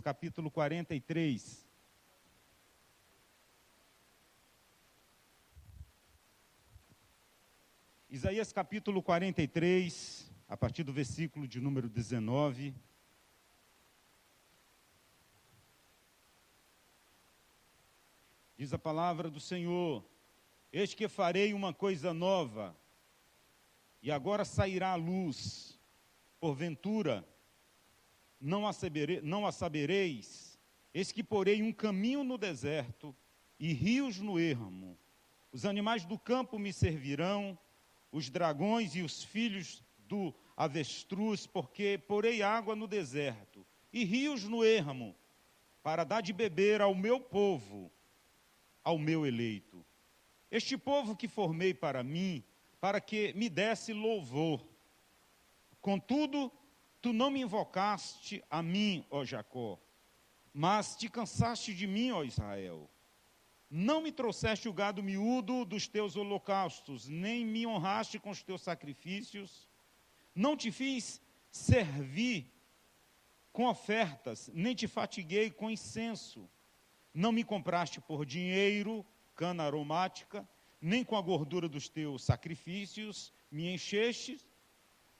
capítulo 43. Isaías capítulo 43, a partir do versículo de número 19. Diz a palavra do Senhor: Eis que farei uma coisa nova, e agora sairá a luz, porventura não a, sabere, não a sabereis, eis que porei um caminho no deserto e rios no ermo. Os animais do campo me servirão, os dragões e os filhos do avestruz, porque porei água no deserto e rios no ermo, para dar de beber ao meu povo, ao meu eleito. Este povo que formei para mim, para que me desse louvor. Contudo, Tu não me invocaste a mim, ó Jacó, mas te cansaste de mim, ó Israel. Não me trouxeste o gado miúdo dos teus holocaustos, nem me honraste com os teus sacrifícios. Não te fiz servir com ofertas, nem te fatiguei com incenso. Não me compraste por dinheiro, cana aromática, nem com a gordura dos teus sacrifícios me encheste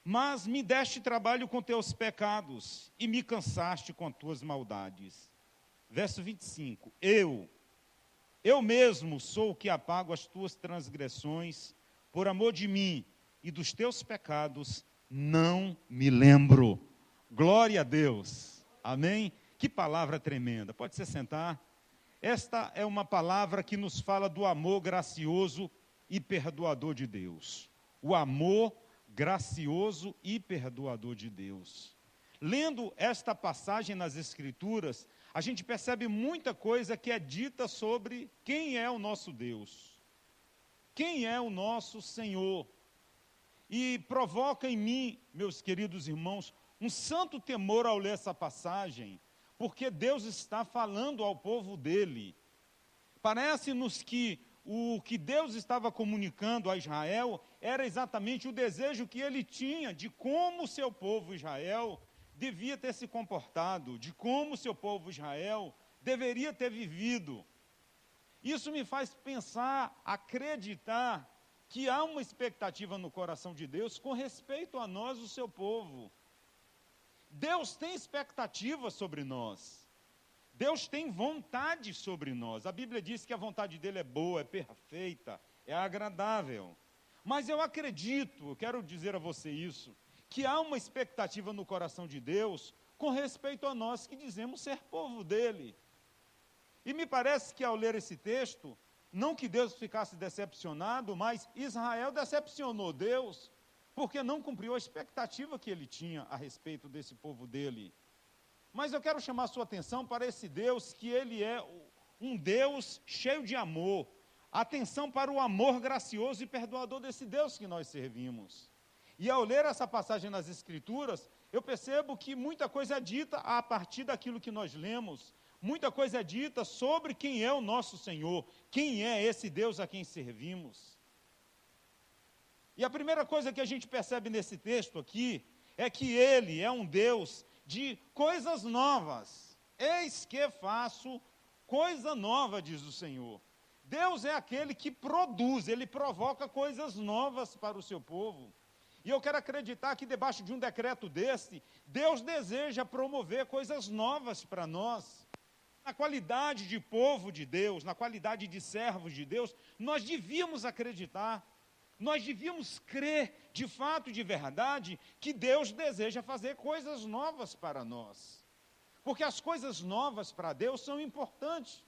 mas me deste trabalho com teus pecados e me cansaste com tuas maldades. Verso 25: Eu, eu mesmo sou o que apago as tuas transgressões, por amor de mim e dos teus pecados, não me lembro. Glória a Deus. Amém? Que palavra tremenda. Pode se sentar. Esta é uma palavra que nos fala do amor gracioso e perdoador de Deus. O amor gracioso e perdoador de Deus. Lendo esta passagem nas Escrituras, a gente percebe muita coisa que é dita sobre quem é o nosso Deus, quem é o nosso Senhor. E provoca em mim, meus queridos irmãos, um santo temor ao ler essa passagem, porque Deus está falando ao povo dele. Parece-nos que o que Deus estava comunicando a Israel era exatamente o desejo que ele tinha de como o seu povo Israel devia ter se comportado, de como o seu povo Israel deveria ter vivido. Isso me faz pensar, acreditar que há uma expectativa no coração de Deus com respeito a nós, o seu povo. Deus tem expectativa sobre nós. Deus tem vontade sobre nós. A Bíblia diz que a vontade dele é boa, é perfeita, é agradável. Mas eu acredito, eu quero dizer a você isso, que há uma expectativa no coração de Deus com respeito a nós que dizemos ser povo dele. E me parece que ao ler esse texto, não que Deus ficasse decepcionado, mas Israel decepcionou Deus, porque não cumpriu a expectativa que ele tinha a respeito desse povo dele. Mas eu quero chamar sua atenção para esse Deus que ele é um Deus cheio de amor. Atenção para o amor gracioso e perdoador desse Deus que nós servimos. E ao ler essa passagem nas Escrituras, eu percebo que muita coisa é dita a partir daquilo que nós lemos, muita coisa é dita sobre quem é o nosso Senhor, quem é esse Deus a quem servimos. E a primeira coisa que a gente percebe nesse texto aqui é que ele é um Deus de coisas novas. Eis que faço coisa nova, diz o Senhor. Deus é aquele que produz, ele provoca coisas novas para o seu povo. E eu quero acreditar que debaixo de um decreto desse, Deus deseja promover coisas novas para nós. Na qualidade de povo de Deus, na qualidade de servos de Deus, nós devíamos acreditar nós devíamos crer de fato, de verdade, que Deus deseja fazer coisas novas para nós. Porque as coisas novas para Deus são importantes.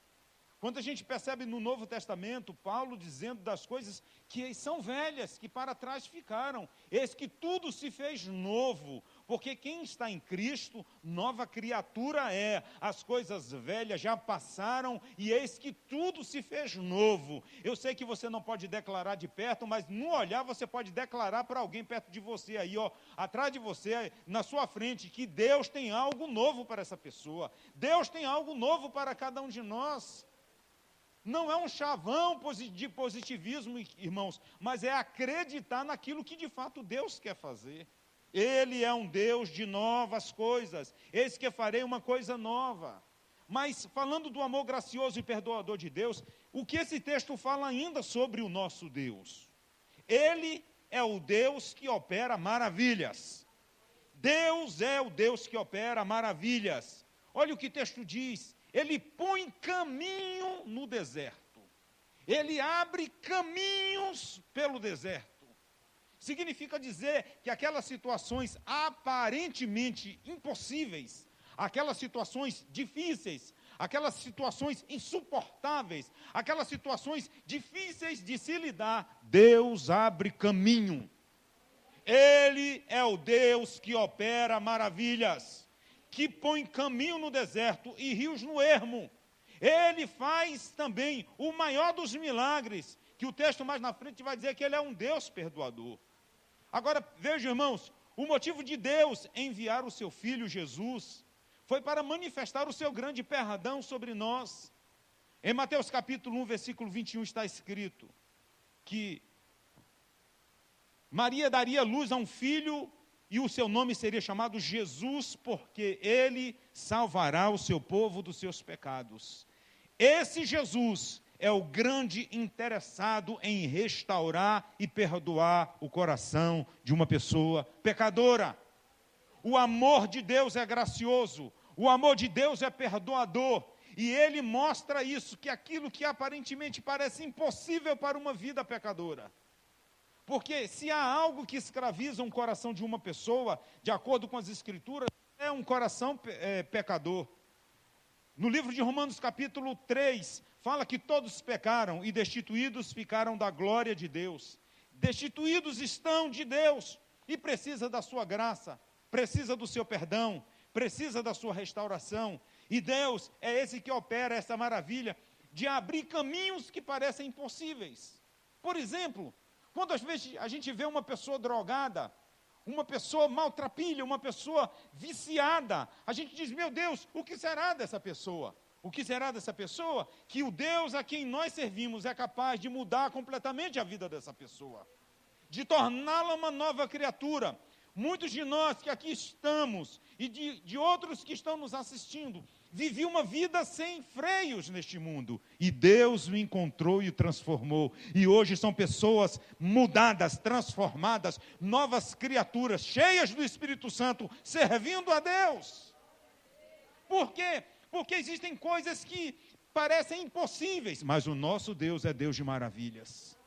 Quando a gente percebe no Novo Testamento Paulo dizendo das coisas que são velhas, que para trás ficaram, eis que tudo se fez novo, porque quem está em Cristo, nova criatura é. As coisas velhas já passaram e eis que tudo se fez novo. Eu sei que você não pode declarar de perto, mas no olhar você pode declarar para alguém perto de você aí, ó, atrás de você, na sua frente, que Deus tem algo novo para essa pessoa. Deus tem algo novo para cada um de nós. Não é um chavão de positivismo, irmãos, mas é acreditar naquilo que de fato Deus quer fazer. Ele é um Deus de novas coisas. Eis que farei uma coisa nova. Mas falando do amor gracioso e perdoador de Deus, o que esse texto fala ainda sobre o nosso Deus? Ele é o Deus que opera maravilhas. Deus é o Deus que opera maravilhas. Olha o que o texto diz: Ele põe caminho no deserto, Ele abre caminhos pelo deserto. Significa dizer que aquelas situações aparentemente impossíveis, aquelas situações difíceis, aquelas situações insuportáveis, aquelas situações difíceis de se lidar, Deus abre caminho. Ele é o Deus que opera maravilhas, que põe caminho no deserto e rios no ermo. Ele faz também o maior dos milagres, que o texto mais na frente vai dizer que ele é um Deus perdoador. Agora, veja, irmãos, o motivo de Deus enviar o seu filho Jesus foi para manifestar o seu grande perdão sobre nós. Em Mateus capítulo 1, versículo 21 está escrito que Maria daria luz a um filho e o seu nome seria chamado Jesus, porque ele salvará o seu povo dos seus pecados. Esse Jesus é o grande interessado em restaurar e perdoar o coração de uma pessoa pecadora. O amor de Deus é gracioso, o amor de Deus é perdoador, e ele mostra isso, que aquilo que aparentemente parece impossível para uma vida pecadora. Porque se há algo que escraviza um coração de uma pessoa, de acordo com as Escrituras, é um coração é, pecador. No livro de Romanos, capítulo 3, fala que todos pecaram e destituídos ficaram da glória de Deus. Destituídos estão de Deus e precisa da sua graça, precisa do seu perdão, precisa da sua restauração. E Deus é esse que opera essa maravilha de abrir caminhos que parecem impossíveis. Por exemplo, quando às vezes a gente vê uma pessoa drogada, uma pessoa maltrapilha, uma pessoa viciada, a gente diz: meu Deus, o que será dessa pessoa? O que será dessa pessoa? Que o Deus a quem nós servimos é capaz de mudar completamente a vida dessa pessoa, de torná-la uma nova criatura. Muitos de nós que aqui estamos e de, de outros que estão nos assistindo, viviam uma vida sem freios neste mundo. E Deus o encontrou e transformou. E hoje são pessoas mudadas, transformadas, novas criaturas, cheias do Espírito Santo, servindo a Deus. Por quê? porque existem coisas que parecem impossíveis, mas o nosso Deus é Deus de maravilhas.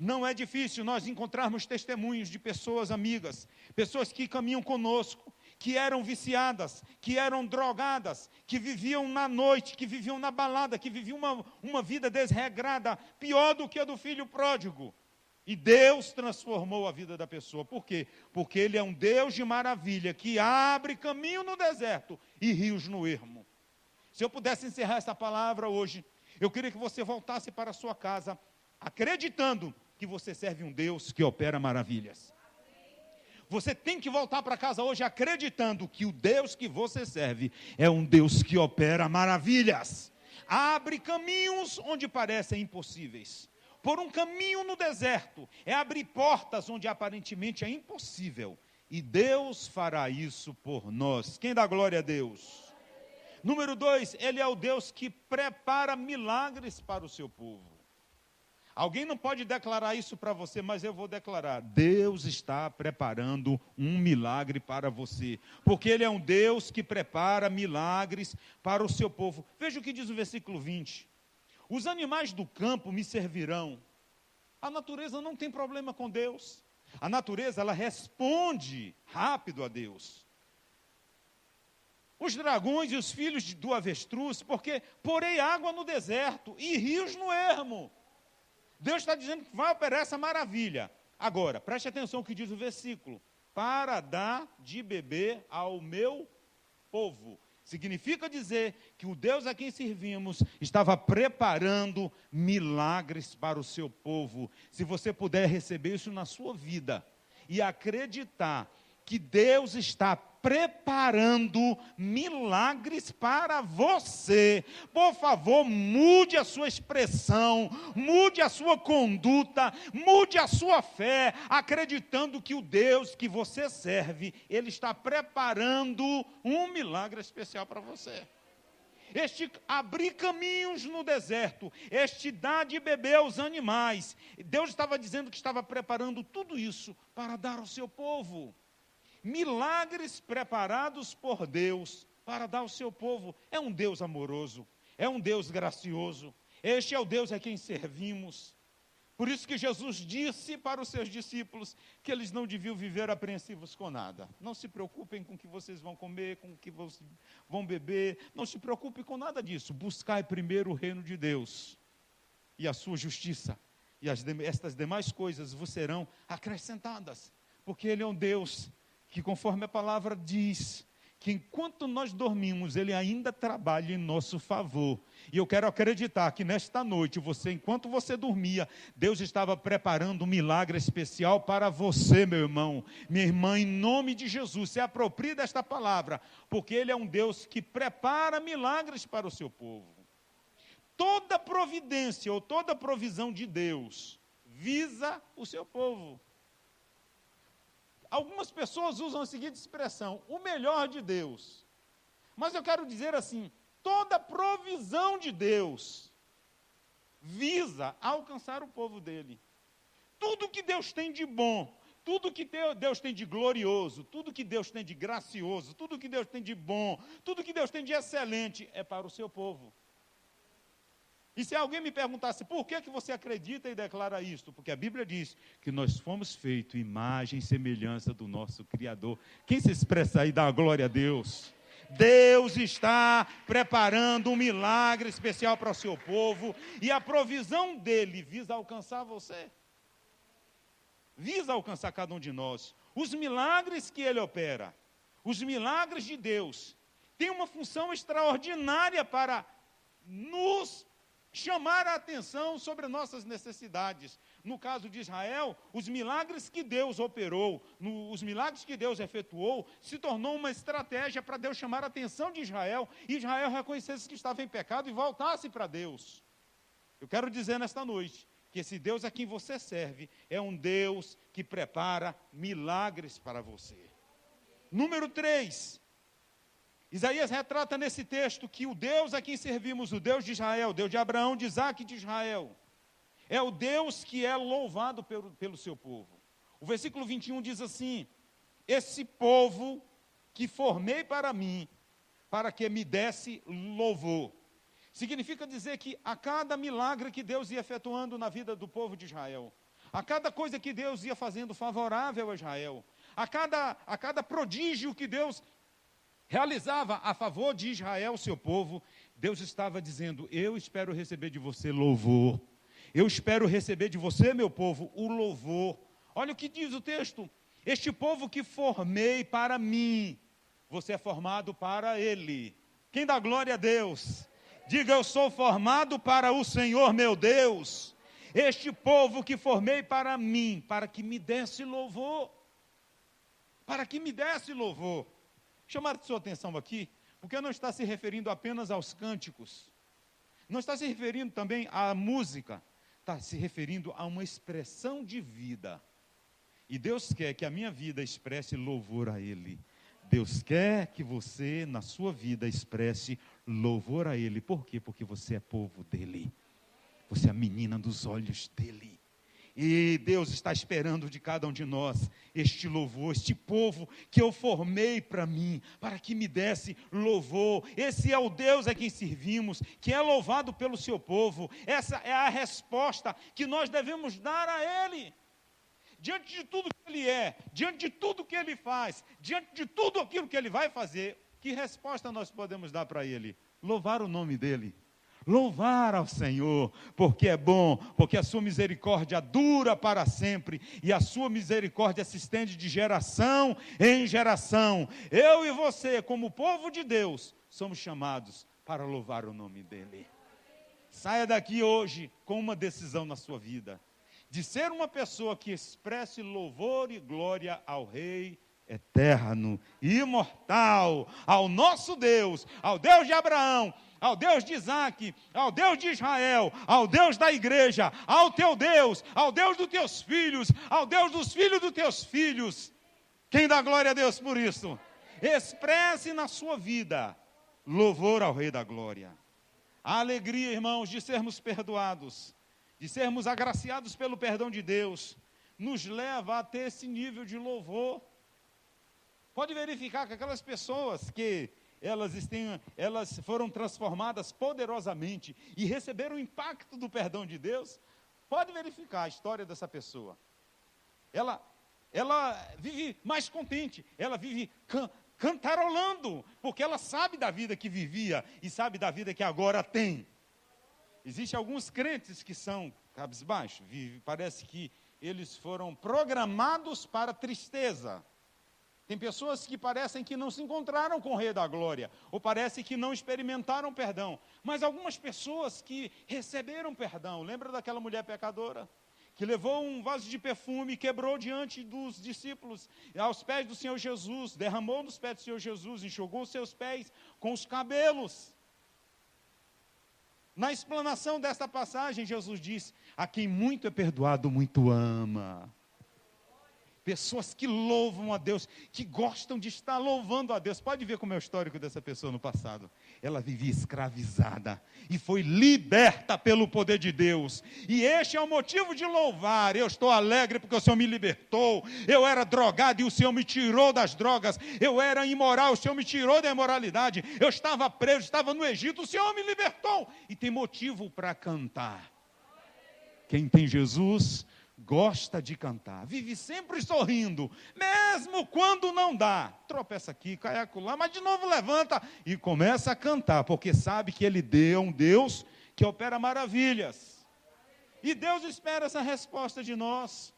Não é difícil nós encontrarmos testemunhos de pessoas amigas, pessoas que caminham conosco, que eram viciadas, que eram drogadas, que viviam na noite, que viviam na balada, que viviam uma, uma vida desregrada, pior do que a do filho pródigo. E Deus transformou a vida da pessoa. Por quê? Porque Ele é um Deus de maravilha que abre caminho no deserto e rios no ermo. Se eu pudesse encerrar essa palavra hoje, eu queria que você voltasse para a sua casa, acreditando que você serve um Deus que opera maravilhas. Você tem que voltar para casa hoje acreditando que o Deus que você serve é um Deus que opera maravilhas. Abre caminhos onde parecem impossíveis. Por um caminho no deserto é abrir portas onde aparentemente é impossível. E Deus fará isso por nós. Quem dá glória a Deus? Número dois, ele é o Deus que prepara milagres para o seu povo. Alguém não pode declarar isso para você, mas eu vou declarar: Deus está preparando um milagre para você, porque Ele é um Deus que prepara milagres para o seu povo. Veja o que diz o versículo 20: Os animais do campo me servirão. A natureza não tem problema com Deus. A natureza ela responde rápido a Deus os dragões e os filhos do avestruz, porque porei água no deserto e rios no ermo. Deus está dizendo que vai operar essa maravilha. Agora, preste atenção o que diz o versículo: para dar de beber ao meu povo. Significa dizer que o Deus a quem servimos estava preparando milagres para o seu povo. Se você puder receber isso na sua vida e acreditar que Deus está preparando milagres para você. Por favor, mude a sua expressão, mude a sua conduta, mude a sua fé, acreditando que o Deus que você serve, ele está preparando um milagre especial para você este abrir caminhos no deserto, este dar de beber aos animais. Deus estava dizendo que estava preparando tudo isso para dar ao seu povo. Milagres preparados por Deus para dar ao seu povo. É um Deus amoroso, é um Deus gracioso. Este é o Deus a quem servimos. Por isso que Jesus disse para os seus discípulos que eles não deviam viver apreensivos com nada. Não se preocupem com o que vocês vão comer, com o que vão beber. Não se preocupem com nada disso. Buscai primeiro o reino de Deus e a sua justiça. E as, estas demais coisas vos serão acrescentadas. Porque Ele é um Deus que, conforme a palavra diz, que enquanto nós dormimos, Ele ainda trabalha em nosso favor. E eu quero acreditar que nesta noite, você, enquanto você dormia, Deus estava preparando um milagre especial para você, meu irmão, minha irmã, em nome de Jesus. Se aproprie desta palavra, porque Ele é um Deus que prepara milagres para o seu povo. Toda providência ou toda provisão de Deus visa o seu povo. Algumas pessoas usam a seguinte expressão: o melhor de Deus. Mas eu quero dizer assim: toda provisão de Deus visa alcançar o povo dele. Tudo que Deus tem de bom, tudo que Deus tem de glorioso, tudo que Deus tem de gracioso, tudo que Deus tem de bom, tudo que Deus tem de excelente é para o seu povo. E se alguém me perguntasse por que, que você acredita e declara isto? Porque a Bíblia diz que nós fomos feitos imagem e semelhança do nosso Criador. Quem se expressa aí dá glória a Deus? Deus está preparando um milagre especial para o seu povo e a provisão dele visa alcançar você. Visa alcançar cada um de nós. Os milagres que ele opera, os milagres de Deus, têm uma função extraordinária para nos chamar a atenção sobre nossas necessidades. No caso de Israel, os milagres que Deus operou, no, os milagres que Deus efetuou, se tornou uma estratégia para Deus chamar a atenção de Israel e Israel reconhecesse que estava em pecado e voltasse para Deus. Eu quero dizer nesta noite que esse Deus a quem você serve é um Deus que prepara milagres para você. Número 3, Isaías retrata nesse texto que o Deus a quem servimos, o Deus de Israel, o Deus de Abraão, de Isaac e de Israel, é o Deus que é louvado pelo, pelo seu povo. O versículo 21 diz assim: Esse povo que formei para mim, para que me desse louvor. Significa dizer que a cada milagre que Deus ia efetuando na vida do povo de Israel, a cada coisa que Deus ia fazendo favorável a Israel, a cada, a cada prodígio que Deus realizava a favor de Israel, seu povo, Deus estava dizendo: Eu espero receber de você louvor. Eu espero receber de você, meu povo, o louvor. Olha o que diz o texto: Este povo que formei para mim, você é formado para ele. Quem dá glória a Deus? Diga: Eu sou formado para o Senhor, meu Deus. Este povo que formei para mim, para que me desse louvor. Para que me desse louvor. Chamar sua atenção aqui, porque não está se referindo apenas aos cânticos, não está se referindo também à música, está se referindo a uma expressão de vida. E Deus quer que a minha vida expresse louvor a Ele. Deus quer que você, na sua vida, expresse louvor a Ele. Por quê? Porque você é povo dele. Você é a menina dos olhos dele. E Deus está esperando de cada um de nós este louvor, este povo que eu formei para mim, para que me desse louvor. Esse é o Deus a quem servimos, que é louvado pelo seu povo. Essa é a resposta que nós devemos dar a Ele. Diante de tudo que Ele é, diante de tudo que Ele faz, diante de tudo aquilo que Ele vai fazer, que resposta nós podemos dar para Ele? Louvar o nome dEle Louvar ao Senhor, porque é bom, porque a sua misericórdia dura para sempre e a sua misericórdia se estende de geração em geração. Eu e você, como povo de Deus, somos chamados para louvar o nome dEle. Saia daqui hoje com uma decisão na sua vida, de ser uma pessoa que expresse louvor e glória ao Rei eterno, imortal, ao nosso Deus, ao Deus de Abraão, ao Deus de Isaac, ao Deus de Israel, ao Deus da igreja, ao teu Deus, ao Deus dos teus filhos, ao Deus dos filhos dos teus filhos. Quem dá glória a Deus por isso? Expresse na sua vida louvor ao Rei da Glória. A alegria, irmãos, de sermos perdoados, de sermos agraciados pelo perdão de Deus, nos leva a ter esse nível de louvor. Pode verificar que aquelas pessoas que elas, elas foram transformadas poderosamente e receberam o impacto do perdão de Deus, pode verificar a história dessa pessoa. Ela, ela vive mais contente, ela vive can, cantarolando, porque ela sabe da vida que vivia e sabe da vida que agora tem. Existem alguns crentes que são cabisbaixo, parece que eles foram programados para tristeza. Tem pessoas que parecem que não se encontraram com o Rei da Glória, ou parece que não experimentaram perdão. Mas algumas pessoas que receberam perdão, lembra daquela mulher pecadora? Que levou um vaso de perfume, quebrou diante dos discípulos, aos pés do Senhor Jesus, derramou nos pés do Senhor Jesus, enxugou os seus pés com os cabelos. Na explanação desta passagem, Jesus diz: A quem muito é perdoado, muito ama. Pessoas que louvam a Deus, que gostam de estar louvando a Deus. Pode ver como é o histórico dessa pessoa no passado. Ela vivia escravizada e foi liberta pelo poder de Deus. E este é o motivo de louvar. Eu estou alegre porque o Senhor me libertou. Eu era drogado e o Senhor me tirou das drogas. Eu era imoral, o Senhor me tirou da imoralidade. Eu estava preso, estava no Egito, o Senhor me libertou. E tem motivo para cantar. Quem tem Jesus gosta de cantar, vive sempre sorrindo, mesmo quando não dá. Tropeça aqui, cai acolá, mas de novo levanta e começa a cantar, porque sabe que ele deu um Deus que opera maravilhas. E Deus espera essa resposta de nós.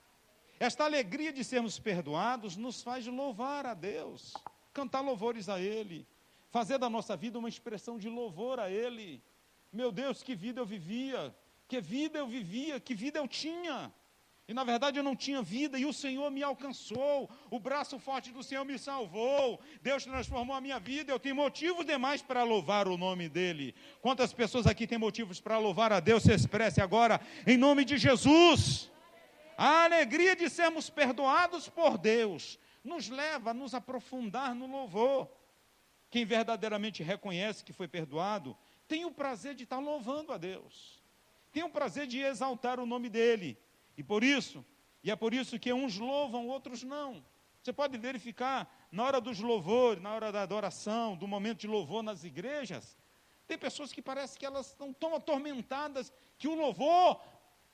Esta alegria de sermos perdoados nos faz louvar a Deus, cantar louvores a Ele, fazer da nossa vida uma expressão de louvor a Ele. Meu Deus, que vida eu vivia, que vida eu vivia, que vida eu tinha. E na verdade eu não tinha vida, e o Senhor me alcançou, o braço forte do Senhor me salvou, Deus transformou a minha vida, eu tenho motivo demais para louvar o nome dEle. Quantas pessoas aqui têm motivos para louvar a Deus? Se expresse agora, em nome de Jesus. A alegria de sermos perdoados por Deus nos leva a nos aprofundar no louvor. Quem verdadeiramente reconhece que foi perdoado, tem o prazer de estar louvando a Deus, tem o prazer de exaltar o nome dEle e por isso, e é por isso que uns louvam, outros não. Você pode verificar na hora dos louvores, na hora da adoração, do momento de louvor nas igrejas, tem pessoas que parece que elas estão tão atormentadas que o louvor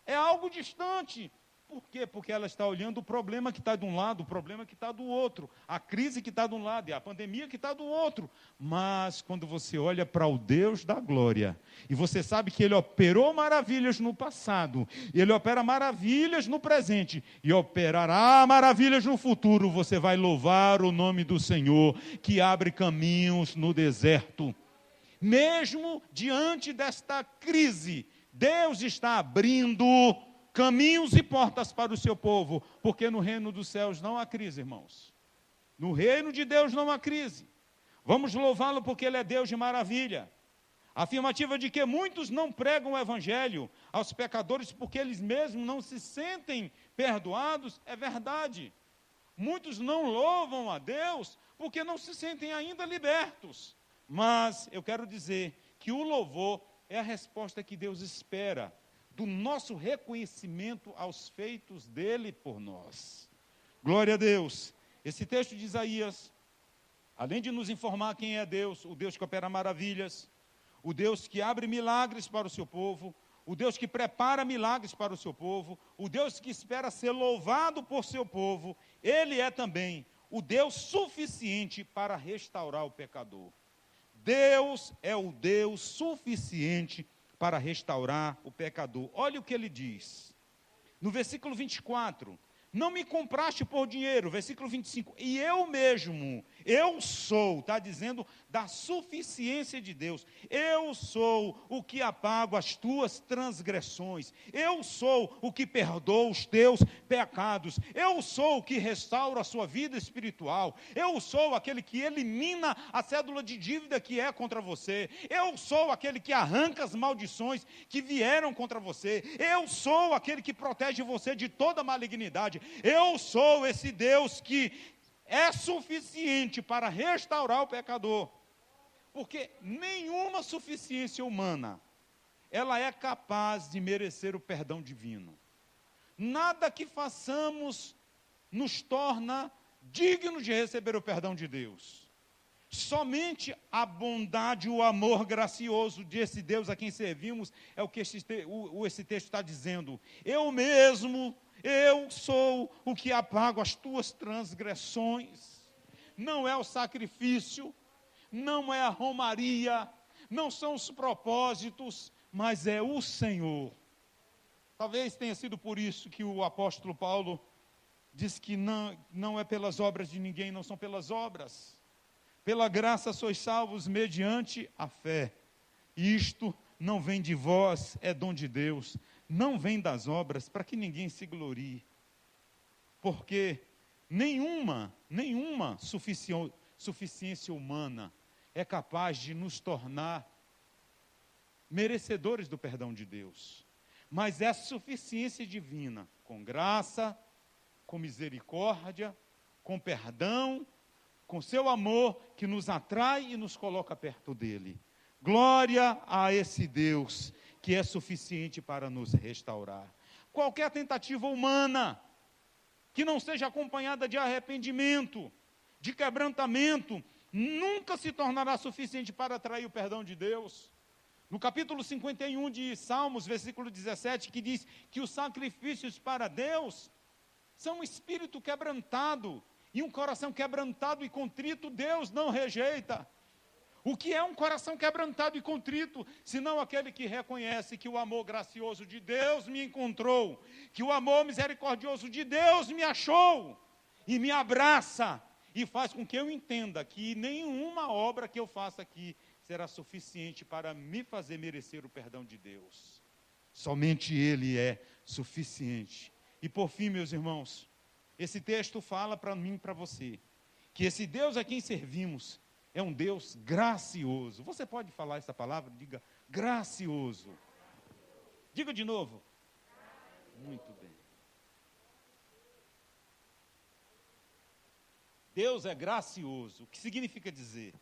é algo distante. Por quê? Porque ela está olhando o problema que está de um lado, o problema que está do outro, a crise que está de um lado e a pandemia que está do outro. Mas quando você olha para o Deus da glória, e você sabe que Ele operou maravilhas no passado, Ele opera maravilhas no presente, e operará maravilhas no futuro, você vai louvar o nome do Senhor, que abre caminhos no deserto. Mesmo diante desta crise, Deus está abrindo caminhos e portas para o seu povo, porque no reino dos céus não há crise, irmãos. No reino de Deus não há crise. Vamos louvá-lo porque ele é Deus de maravilha. Afirmativa de que muitos não pregam o evangelho aos pecadores porque eles mesmos não se sentem perdoados é verdade. Muitos não louvam a Deus porque não se sentem ainda libertos. Mas eu quero dizer que o louvor é a resposta que Deus espera do nosso reconhecimento aos feitos dele por nós. Glória a Deus. Esse texto de Isaías, além de nos informar quem é Deus, o Deus que opera maravilhas, o Deus que abre milagres para o seu povo, o Deus que prepara milagres para o seu povo, o Deus que espera ser louvado por seu povo, ele é também o Deus suficiente para restaurar o pecador. Deus é o Deus suficiente para restaurar o pecador. Olha o que ele diz. No versículo 24: Não me compraste por dinheiro, versículo 25. E eu mesmo, eu sou, está dizendo da suficiência de Deus. Eu sou o que apago as tuas transgressões. Eu sou o que perdoa os teus pecados. Eu sou o que restaura a sua vida espiritual. Eu sou aquele que elimina a cédula de dívida que é contra você. Eu sou aquele que arranca as maldições que vieram contra você. Eu sou aquele que protege você de toda malignidade. Eu sou esse Deus que é suficiente para restaurar o pecador. Porque nenhuma suficiência humana ela é capaz de merecer o perdão divino. Nada que façamos nos torna dignos de receber o perdão de Deus. Somente a bondade, o amor gracioso desse Deus a quem servimos é o que esse, o, esse texto está dizendo. Eu mesmo eu sou o que apago as tuas transgressões. Não é o sacrifício, não é a romaria, não são os propósitos, mas é o Senhor. Talvez tenha sido por isso que o apóstolo Paulo diz que não, não é pelas obras de ninguém, não são pelas obras. Pela graça sois salvos mediante a fé. Isto não vem de vós, é dom de Deus, não vem das obras para que ninguém se glorie. Porque nenhuma, nenhuma suficiência humana é capaz de nos tornar merecedores do perdão de Deus. Mas é suficiência divina, com graça, com misericórdia, com perdão, com seu amor que nos atrai e nos coloca perto dele. Glória a esse Deus que é suficiente para nos restaurar. Qualquer tentativa humana que não seja acompanhada de arrependimento, de quebrantamento, nunca se tornará suficiente para atrair o perdão de Deus. No capítulo 51 de Salmos, versículo 17, que diz que os sacrifícios para Deus são um espírito quebrantado, e um coração quebrantado e contrito, Deus não rejeita. O que é um coração quebrantado e contrito, senão aquele que reconhece que o amor gracioso de Deus me encontrou, que o amor misericordioso de Deus me achou e me abraça e faz com que eu entenda que nenhuma obra que eu faça aqui será suficiente para me fazer merecer o perdão de Deus. Somente Ele é suficiente. E por fim, meus irmãos, esse texto fala para mim e para você que esse Deus a quem servimos é um Deus gracioso. Você pode falar essa palavra? Diga gracioso. Diga de novo. Muito bem. Deus é gracioso. O que significa dizer?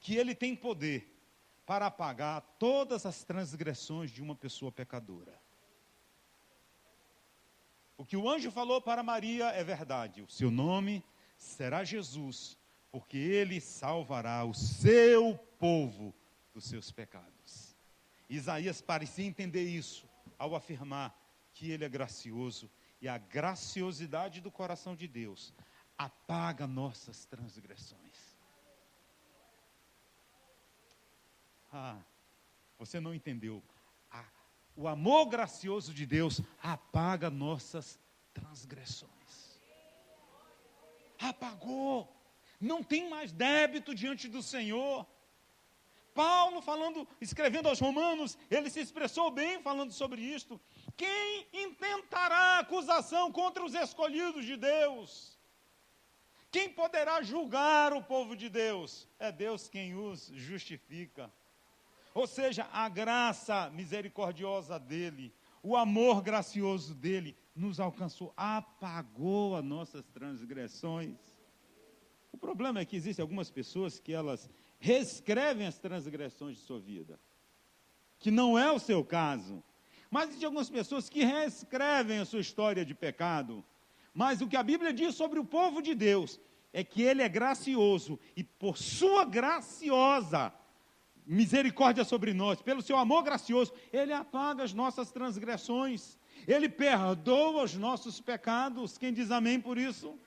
Que Ele tem poder para apagar todas as transgressões de uma pessoa pecadora. O que o anjo falou para Maria é verdade. O seu nome será Jesus porque ele salvará o seu povo dos seus pecados. Isaías parecia entender isso ao afirmar que ele é gracioso e a graciosidade do coração de Deus apaga nossas transgressões. Ah, você não entendeu. Ah, o amor gracioso de Deus apaga nossas transgressões. Apagou não tem mais débito diante do Senhor. Paulo falando, escrevendo aos Romanos, ele se expressou bem falando sobre isto. Quem intentará acusação contra os escolhidos de Deus? Quem poderá julgar o povo de Deus? É Deus quem os justifica. Ou seja, a graça misericordiosa dele, o amor gracioso dele nos alcançou, apagou as nossas transgressões. O problema é que existem algumas pessoas que elas reescrevem as transgressões de sua vida, que não é o seu caso. Mas existem algumas pessoas que reescrevem a sua história de pecado. Mas o que a Bíblia diz sobre o povo de Deus é que ele é gracioso e por sua graciosa misericórdia sobre nós, pelo seu amor gracioso, ele apaga as nossas transgressões. Ele perdoa os nossos pecados. Quem diz amém por isso?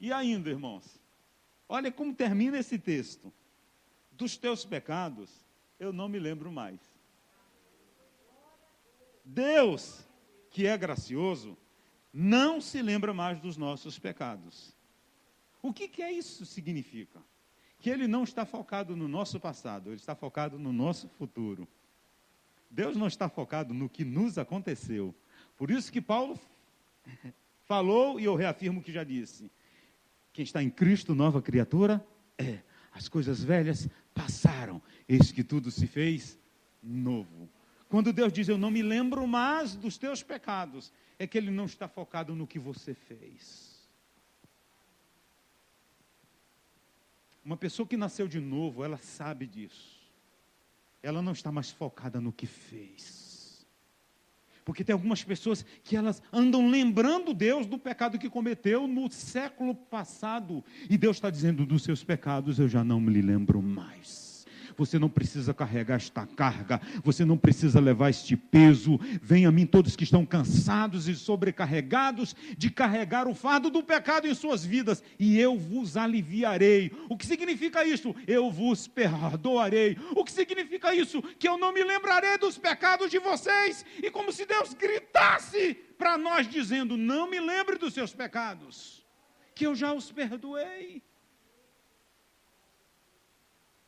E ainda, irmãos, Olha como termina esse texto. Dos teus pecados, eu não me lembro mais. Deus, que é gracioso, não se lembra mais dos nossos pecados. O que, que é isso significa? Que ele não está focado no nosso passado, ele está focado no nosso futuro. Deus não está focado no que nos aconteceu. Por isso que Paulo falou, e eu reafirmo o que já disse: quem está em Cristo, nova criatura, é. As coisas velhas passaram, eis que tudo se fez novo. Quando Deus diz, eu não me lembro mais dos teus pecados, é que Ele não está focado no que você fez. Uma pessoa que nasceu de novo, ela sabe disso. Ela não está mais focada no que fez. Porque tem algumas pessoas que elas andam lembrando Deus do pecado que cometeu no século passado. E Deus está dizendo: dos seus pecados eu já não me lembro mais. Você não precisa carregar esta carga, você não precisa levar este peso. Venha a mim todos que estão cansados e sobrecarregados de carregar o fardo do pecado em suas vidas, e eu vos aliviarei. O que significa isso? Eu vos perdoarei. O que significa isso? Que eu não me lembrarei dos pecados de vocês. E como se Deus gritasse para nós dizendo: "Não me lembre dos seus pecados, que eu já os perdoei".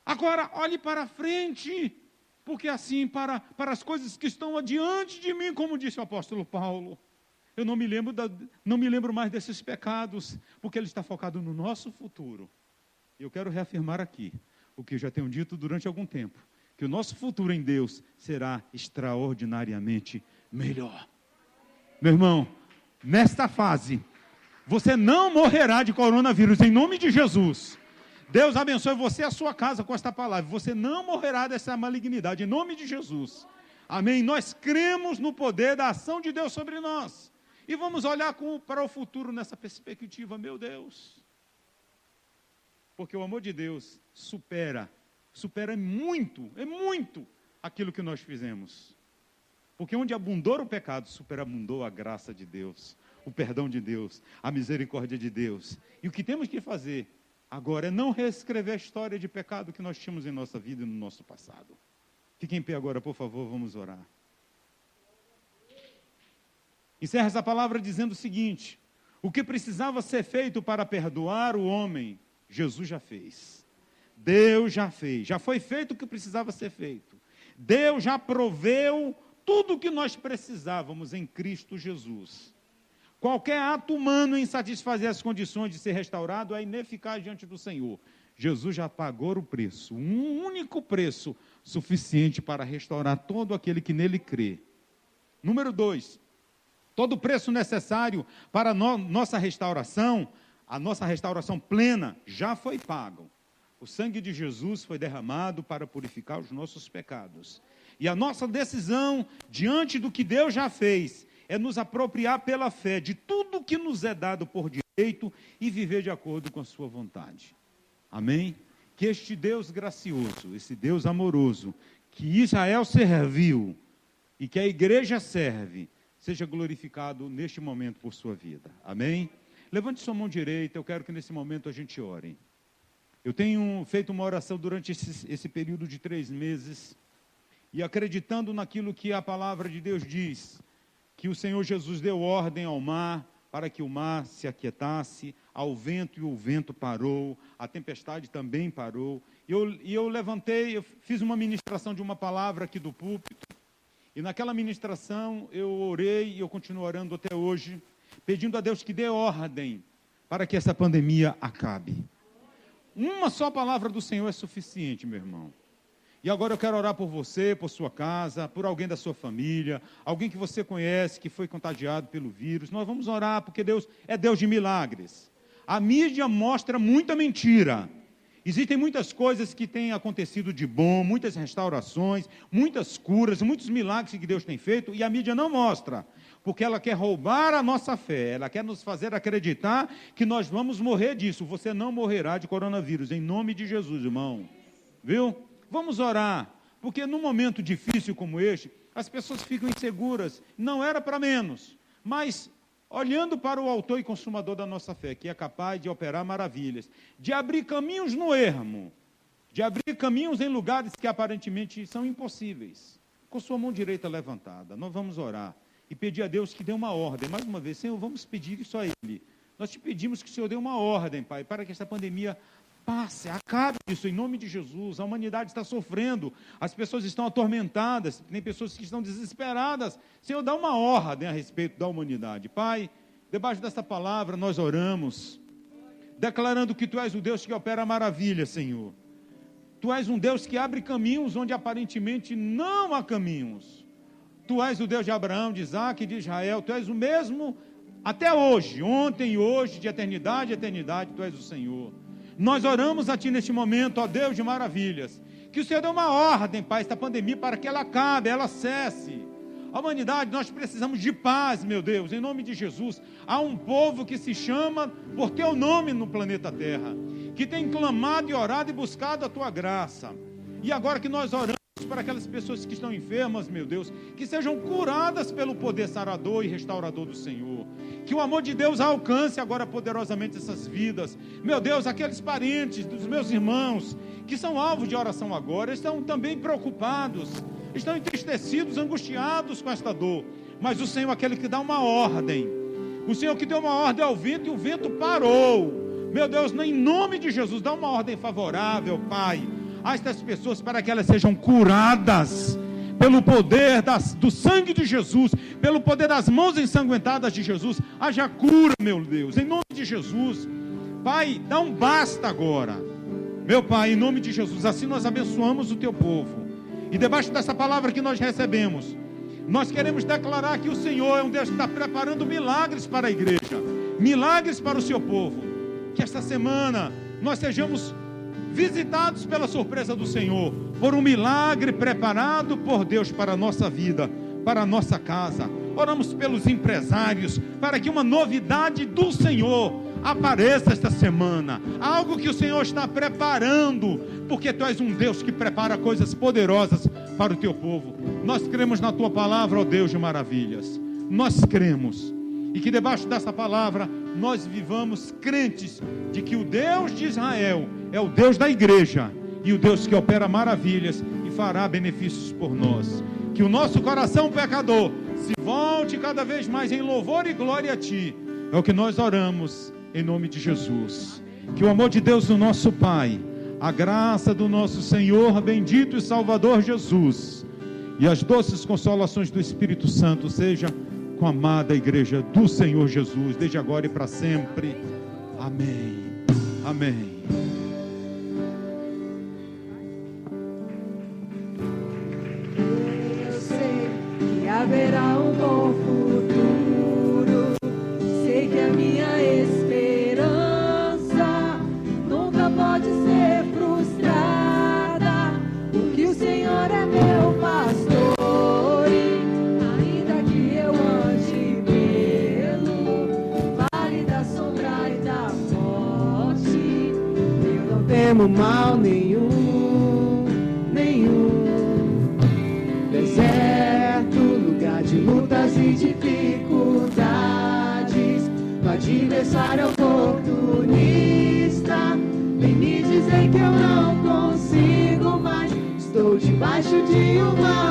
Agora, olhe para frente, porque assim, para, para as coisas que estão adiante de mim, como disse o apóstolo Paulo, eu não me lembro, da, não me lembro mais desses pecados, porque ele está focado no nosso futuro. Eu quero reafirmar aqui o que eu já tenho dito durante algum tempo, que o nosso futuro em Deus será extraordinariamente melhor. Meu irmão, nesta fase, você não morrerá de coronavírus em nome de Jesus. Deus abençoe você e a sua casa com esta palavra. Você não morrerá dessa malignidade, em nome de Jesus. Amém? Nós cremos no poder da ação de Deus sobre nós. E vamos olhar com, para o futuro nessa perspectiva, meu Deus. Porque o amor de Deus supera, supera muito, é muito aquilo que nós fizemos. Porque onde abundou o pecado, superabundou a graça de Deus, o perdão de Deus, a misericórdia de Deus. E o que temos que fazer agora é não reescrever a história de pecado que nós tínhamos em nossa vida e no nosso passado. Fiquem em pé agora, por favor, vamos orar. Encerra essa palavra dizendo o seguinte: o que precisava ser feito para perdoar o homem, Jesus já fez. Deus já fez, já foi feito o que precisava ser feito. Deus já proveu tudo o que nós precisávamos em Cristo Jesus. Qualquer ato humano em satisfazer as condições de ser restaurado é ineficaz diante do Senhor. Jesus já pagou o preço, um único preço suficiente para restaurar todo aquele que nele crê. Número dois, todo o preço necessário para no, nossa restauração, a nossa restauração plena, já foi pago. O sangue de Jesus foi derramado para purificar os nossos pecados. E a nossa decisão diante do que Deus já fez é nos apropriar pela fé de tudo que nos é dado por direito e viver de acordo com a sua vontade. Amém? Que este Deus gracioso, esse Deus amoroso, que Israel serviu e que a igreja serve, seja glorificado neste momento por sua vida. Amém? Levante sua mão direita, eu quero que nesse momento a gente ore. Eu tenho feito uma oração durante esse, esse período de três meses e acreditando naquilo que a palavra de Deus diz, que o Senhor Jesus deu ordem ao mar para que o mar se aquietasse, ao vento e o vento parou, a tempestade também parou. E eu, e eu levantei, eu fiz uma ministração de uma palavra aqui do púlpito, e naquela ministração eu orei e eu continuo orando até hoje, pedindo a Deus que dê ordem para que essa pandemia acabe. Uma só palavra do Senhor é suficiente, meu irmão. E agora eu quero orar por você, por sua casa, por alguém da sua família, alguém que você conhece que foi contagiado pelo vírus. Nós vamos orar porque Deus é Deus de milagres. A mídia mostra muita mentira. Existem muitas coisas que têm acontecido de bom, muitas restaurações, muitas curas, muitos milagres que Deus tem feito e a mídia não mostra, porque ela quer roubar a nossa fé, ela quer nos fazer acreditar que nós vamos morrer disso. Você não morrerá de coronavírus, em nome de Jesus, irmão. Viu? Vamos orar, porque num momento difícil como este, as pessoas ficam inseguras. Não era para menos, mas olhando para o autor e consumador da nossa fé, que é capaz de operar maravilhas, de abrir caminhos no ermo, de abrir caminhos em lugares que aparentemente são impossíveis. Com sua mão direita levantada, nós vamos orar e pedir a Deus que dê uma ordem. Mais uma vez, Senhor, vamos pedir isso a Ele. Nós te pedimos que o Senhor dê uma ordem, Pai, para que essa pandemia passe, acabe isso em nome de Jesus. A humanidade está sofrendo, as pessoas estão atormentadas, tem pessoas que estão desesperadas. Senhor, dá uma ordem a respeito da humanidade. Pai, debaixo dessa palavra nós oramos, declarando que Tu és o Deus que opera maravilha, Senhor. Tu és um Deus que abre caminhos onde aparentemente não há caminhos. Tu és o Deus de Abraão, de Isaac e de Israel. Tu és o mesmo até hoje, ontem e hoje, de eternidade a eternidade, Tu és o Senhor. Nós oramos a Ti neste momento, ó Deus de maravilhas. Que o Senhor dê uma ordem, Pai, esta pandemia, para que ela acabe, ela cesse. A humanidade, nós precisamos de paz, meu Deus, em nome de Jesus. Há um povo que se chama por Teu nome no planeta Terra que tem clamado e orado e buscado a tua graça. E agora que nós oramos para aquelas pessoas que estão enfermas, meu Deus, que sejam curadas pelo poder sarador e restaurador do Senhor. Que o amor de Deus alcance agora poderosamente essas vidas. Meu Deus, aqueles parentes dos meus irmãos que são alvo de oração agora, estão também preocupados, estão entristecidos, angustiados com esta dor. Mas o Senhor é aquele que dá uma ordem. O Senhor que deu uma ordem ao vento e o vento parou. Meu Deus, em nome de Jesus, dá uma ordem favorável, Pai, a estas pessoas para que elas sejam curadas pelo poder das, do sangue de Jesus, pelo poder das mãos ensanguentadas de Jesus. Haja cura, meu Deus, em nome de Jesus. Pai, dá um basta agora. Meu Pai, em nome de Jesus, assim nós abençoamos o teu povo. E debaixo dessa palavra que nós recebemos, nós queremos declarar que o Senhor é um Deus que está preparando milagres para a igreja, milagres para o seu povo que esta semana nós sejamos visitados pela surpresa do Senhor, por um milagre preparado por Deus para a nossa vida, para a nossa casa. Oramos pelos empresários, para que uma novidade do Senhor apareça esta semana, algo que o Senhor está preparando, porque tu és um Deus que prepara coisas poderosas para o teu povo. Nós cremos na tua palavra, ó Deus de maravilhas. Nós cremos e que debaixo dessa palavra nós vivamos crentes de que o Deus de Israel é o Deus da igreja e o Deus que opera maravilhas e fará benefícios por nós. Que o nosso coração pecador se volte cada vez mais em louvor e glória a Ti. É o que nós oramos em nome de Jesus. Que o amor de Deus, o nosso Pai, a graça do nosso Senhor bendito e Salvador Jesus e as doces consolações do Espírito Santo seja com a amada igreja do Senhor Jesus, desde agora e para sempre. Amém. Amém. Haverá um bom futuro. Sei que a minha esperança nunca pode ser frustrada, porque o Senhor é meu pastor. Ainda que eu ande pelo vale da sombra e da morte, eu não temo mal nenhum, adversário oportunista. Vem me dizer que eu não consigo mais. Estou debaixo de uma